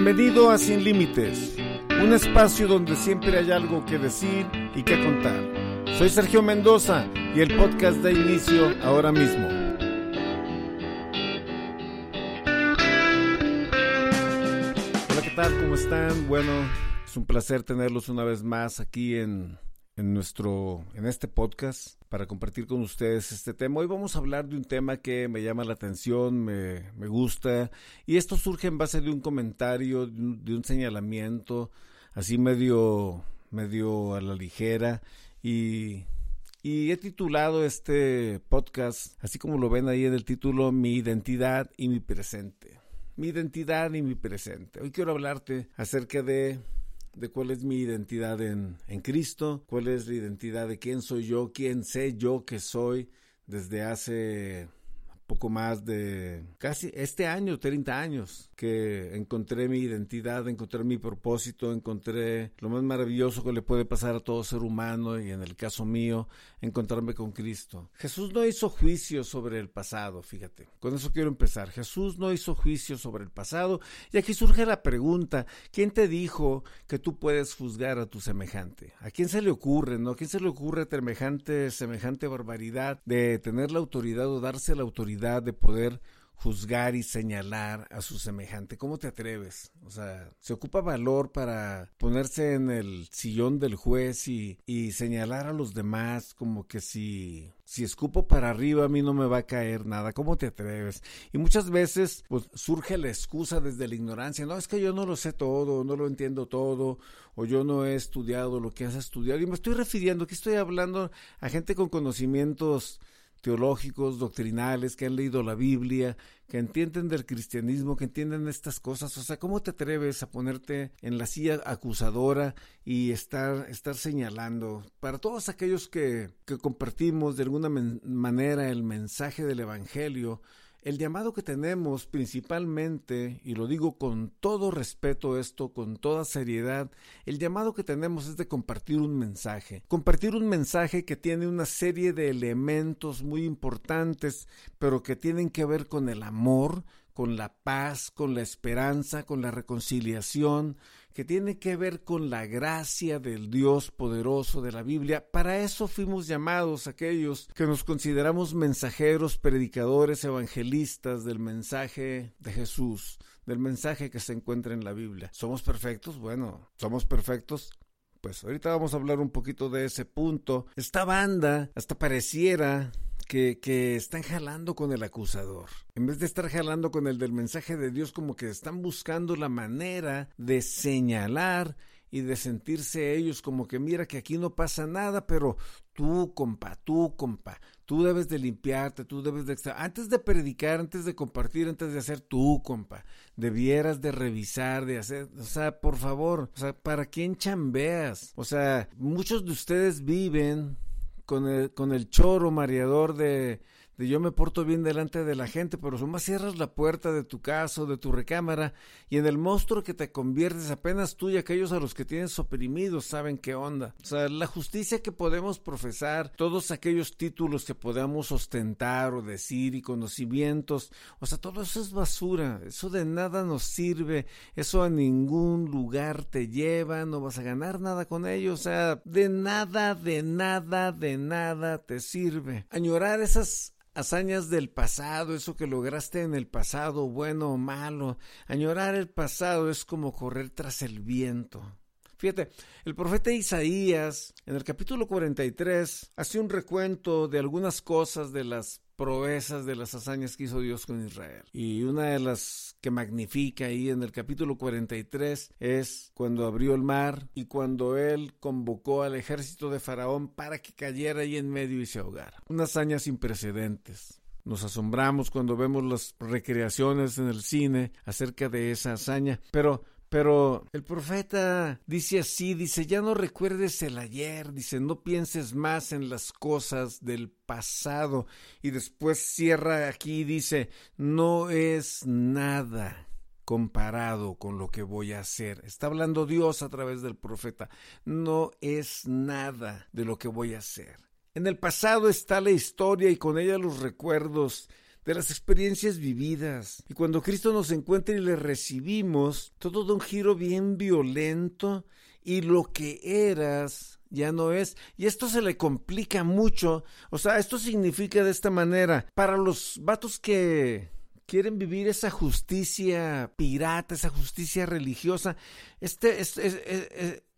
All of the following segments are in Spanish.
Bienvenido a Sin Límites, un espacio donde siempre hay algo que decir y que contar. Soy Sergio Mendoza y el podcast da inicio ahora mismo. Hola, ¿qué tal? ¿Cómo están? Bueno, es un placer tenerlos una vez más aquí en, en nuestro en este podcast para compartir con ustedes este tema. Hoy vamos a hablar de un tema que me llama la atención, me, me gusta, y esto surge en base de un comentario, de un, señalamiento, así medio, medio a la ligera, y, y he titulado este podcast, así como lo ven ahí en el título, Mi identidad y mi presente. Mi identidad y mi presente. Hoy quiero hablarte acerca de de cuál es mi identidad en, en, Cristo, cuál es la identidad de quién soy yo, quién sé yo que soy desde hace poco más de casi este año, 30 años, que encontré mi identidad, encontré mi propósito, encontré lo más maravilloso que le puede pasar a todo ser humano y en el caso mío, encontrarme con Cristo. Jesús no hizo juicio sobre el pasado, fíjate. Con eso quiero empezar. Jesús no hizo juicio sobre el pasado y aquí surge la pregunta, ¿quién te dijo que tú puedes juzgar a tu semejante? ¿A quién se le ocurre, no? ¿A quién se le ocurre semejante, semejante barbaridad de tener la autoridad o darse la autoridad de poder juzgar y señalar a su semejante. ¿Cómo te atreves? O sea, se ocupa valor para ponerse en el sillón del juez y, y, señalar a los demás como que si, si escupo para arriba a mí no me va a caer nada. ¿Cómo te atreves? Y muchas veces pues, surge la excusa desde la ignorancia. No, es que yo no lo sé todo, no lo entiendo todo, o yo no he estudiado lo que has estudiado. Y me estoy refiriendo, que estoy hablando a gente con conocimientos teológicos, doctrinales, que han leído la Biblia, que entienden del cristianismo, que entienden estas cosas. O sea, ¿cómo te atreves a ponerte en la silla acusadora y estar, estar señalando? Para todos aquellos que, que compartimos de alguna manera el mensaje del Evangelio, el llamado que tenemos principalmente, y lo digo con todo respeto esto, con toda seriedad, el llamado que tenemos es de compartir un mensaje. Compartir un mensaje que tiene una serie de elementos muy importantes, pero que tienen que ver con el amor, con la paz, con la esperanza, con la reconciliación, que tiene que ver con la gracia del Dios poderoso de la Biblia. Para eso fuimos llamados aquellos que nos consideramos mensajeros, predicadores, evangelistas del mensaje de Jesús, del mensaje que se encuentra en la Biblia. ¿Somos perfectos? Bueno, somos perfectos. Pues ahorita vamos a hablar un poquito de ese punto. Esta banda hasta pareciera que, que, están jalando con el acusador. En vez de estar jalando con el del mensaje de Dios, como que están buscando la manera de señalar y de sentirse ellos como que mira que aquí no pasa nada, pero tú, compa, tú, compa, tú debes de limpiarte, tú debes de... Antes de predicar, antes de compartir, antes de hacer tú, compa, debieras de revisar, de hacer, o sea, por favor, o sea, ¿para quién chambeas? O sea, muchos de ustedes viven con el, con el choro mareador de, de yo me porto bien delante de la gente, pero más cierras la puerta de tu casa o de tu recámara y en el monstruo que te conviertes apenas tú y aquellos a los que tienes oprimidos saben qué onda. O sea, la justicia que podemos profesar, todos aquellos títulos que podamos ostentar o decir y conocimientos, o sea, todo eso es basura, eso de nada nos sirve, eso a ningún lugar te lleva, no vas a ganar nada con ello, o sea, de nada, de nada, de nada te sirve. Añorar esas hazañas del pasado, eso que lograste en el pasado, bueno o malo. Añorar el pasado es como correr tras el viento. Fíjate, el profeta Isaías en el capítulo 43 hace un recuento de algunas cosas de las proezas de las hazañas que hizo Dios con Israel. Y una de las que magnifica ahí en el capítulo 43 es cuando abrió el mar y cuando él convocó al ejército de Faraón para que cayera ahí en medio y se ahogara. Una hazaña sin precedentes. nos asombramos cuando vemos las recreaciones en el cine acerca de esa hazaña, pero pero el profeta dice así, dice, ya no recuerdes el ayer, dice, no pienses más en las cosas del pasado. Y después cierra aquí y dice, no es nada comparado con lo que voy a hacer. Está hablando Dios a través del profeta. No es nada de lo que voy a hacer. En el pasado está la historia y con ella los recuerdos de las experiencias vividas. Y cuando Cristo nos encuentra y le recibimos, todo da un giro bien violento y lo que eras ya no es. Y esto se le complica mucho. O sea, esto significa de esta manera, para los vatos que quieren vivir esa justicia pirata, esa justicia religiosa, este,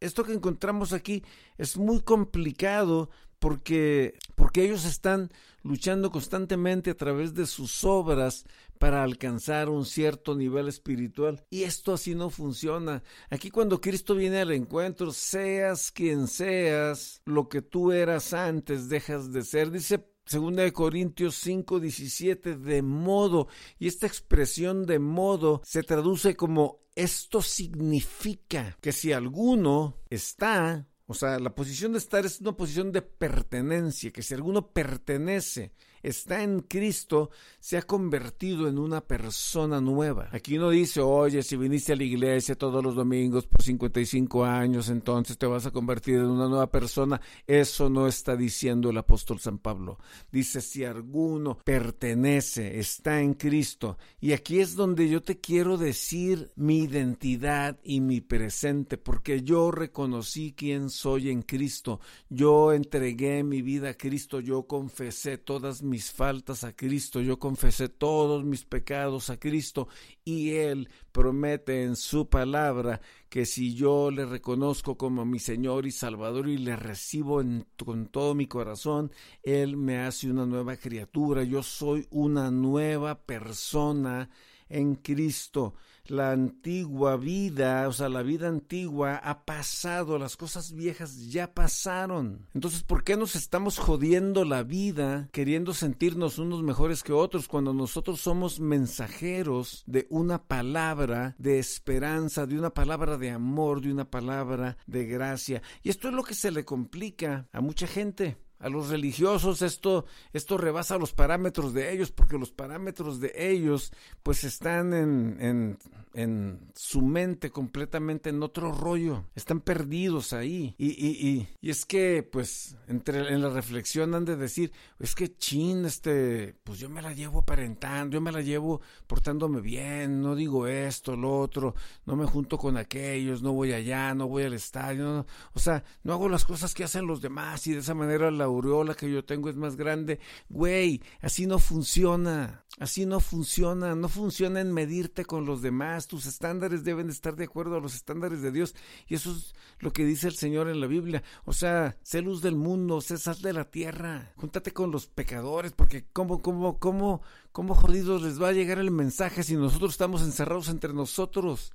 esto que encontramos aquí es muy complicado porque, porque ellos están luchando constantemente a través de sus obras para alcanzar un cierto nivel espiritual. Y esto así no funciona. Aquí cuando Cristo viene al encuentro, seas quien seas, lo que tú eras antes dejas de ser. Dice Segunda de Corintios 5, 17, de modo. Y esta expresión de modo se traduce como esto significa que si alguno está o sea, la posición de estar es una posición de pertenencia, que si alguno pertenece está en Cristo, se ha convertido en una persona nueva. Aquí no dice, oye, si viniste a la iglesia todos los domingos por 55 años, entonces te vas a convertir en una nueva persona. Eso no está diciendo el apóstol San Pablo. Dice, si alguno pertenece, está en Cristo. Y aquí es donde yo te quiero decir mi identidad y mi presente, porque yo reconocí quién soy en Cristo. Yo entregué mi vida a Cristo, yo confesé todas mis faltas a Cristo, yo confesé todos mis pecados a Cristo y Él promete en su palabra que si yo le reconozco como mi Señor y Salvador y le recibo con todo mi corazón, Él me hace una nueva criatura, yo soy una nueva persona en Cristo la antigua vida, o sea, la vida antigua ha pasado, las cosas viejas ya pasaron. Entonces, ¿por qué nos estamos jodiendo la vida queriendo sentirnos unos mejores que otros cuando nosotros somos mensajeros de una palabra de esperanza, de una palabra de amor, de una palabra de gracia? Y esto es lo que se le complica a mucha gente a los religiosos esto esto rebasa los parámetros de ellos porque los parámetros de ellos pues están en, en, en su mente completamente en otro rollo están perdidos ahí y, y, y, y, es que pues entre en la reflexión han de decir es que chin este pues yo me la llevo aparentando yo me la llevo portándome bien no digo esto lo otro no me junto con aquellos no voy allá no voy al estadio o sea no hago las cosas que hacen los demás y de esa manera la aureola que yo tengo es más grande. Güey, así no funciona. Así no funciona. No funciona en medirte con los demás. Tus estándares deben estar de acuerdo a los estándares de Dios. Y eso es lo que dice el Señor en la Biblia. O sea, sé luz del mundo, sé sal de la tierra. Júntate con los pecadores, porque cómo, cómo, cómo, cómo jodidos les va a llegar el mensaje si nosotros estamos encerrados entre nosotros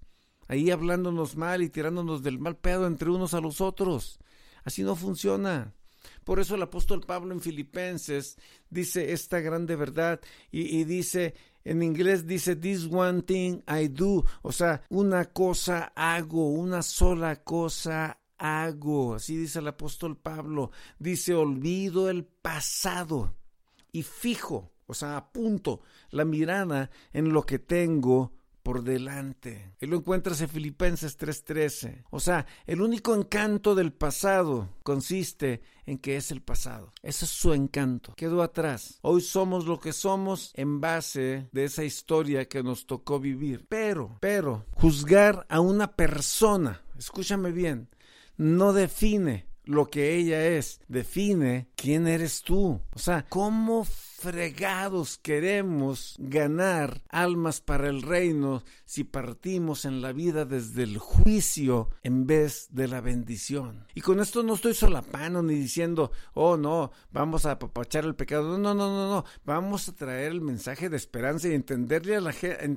ahí hablándonos mal y tirándonos del mal pedo entre unos a los otros. Así no funciona. Por eso el apóstol Pablo en Filipenses dice esta grande verdad y, dice, en inglés dice, this one thing I do, o sea, una cosa hago, una sola cosa hago. Así dice el apóstol Pablo. Dice, olvido el pasado y fijo, o sea, apunto la mirada en lo que tengo por delante. Y lo encuentras en Filipenses 3:13. O sea, el único encanto del pasado consiste en que es el pasado. Ese es su encanto. Quedó atrás. Hoy somos lo que somos en base de esa historia que nos tocó vivir. Pero, pero, juzgar a una persona, escúchame bien, no define lo que ella es, define quién eres tú. O sea, ¿cómo fregados queremos ganar almas para el reino si partimos en la vida desde el juicio en vez de la bendición? Y con esto no estoy solapando ni diciendo, oh no, vamos a apapachar el pecado. No, no, no, no. Vamos a traer el mensaje de esperanza y entenderle a la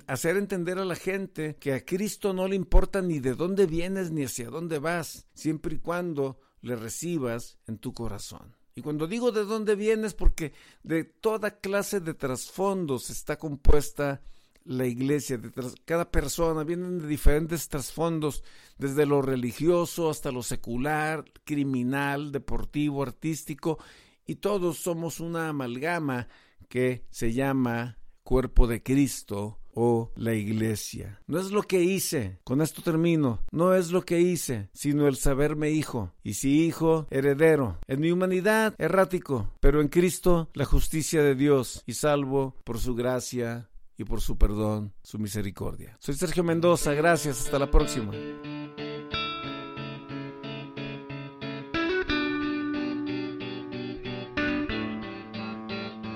hacer entender a la gente que a Cristo no le importa ni de dónde vienes ni hacia dónde vas, siempre y cuando le recibas en tu corazón. Y cuando digo de dónde vienes, porque de toda clase de trasfondos está compuesta la iglesia, de cada persona, vienen de diferentes trasfondos, desde lo religioso hasta lo secular, criminal, deportivo, artístico, y todos somos una amalgama que se llama cuerpo de Cristo o la iglesia. No es lo que hice, con esto termino, no es lo que hice, sino el saberme hijo, y si hijo, heredero, en mi humanidad, errático, pero en Cristo, la justicia de Dios, y salvo por su gracia y por su perdón, su misericordia. Soy Sergio Mendoza, gracias, hasta la próxima.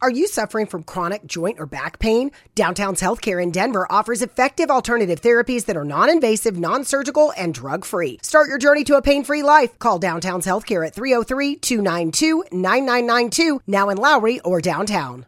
Are you suffering from chronic joint or back pain? Downtown's Healthcare in Denver offers effective alternative therapies that are non invasive, non surgical, and drug free. Start your journey to a pain free life. Call Downtown's Healthcare at 303 292 9992, now in Lowry or downtown.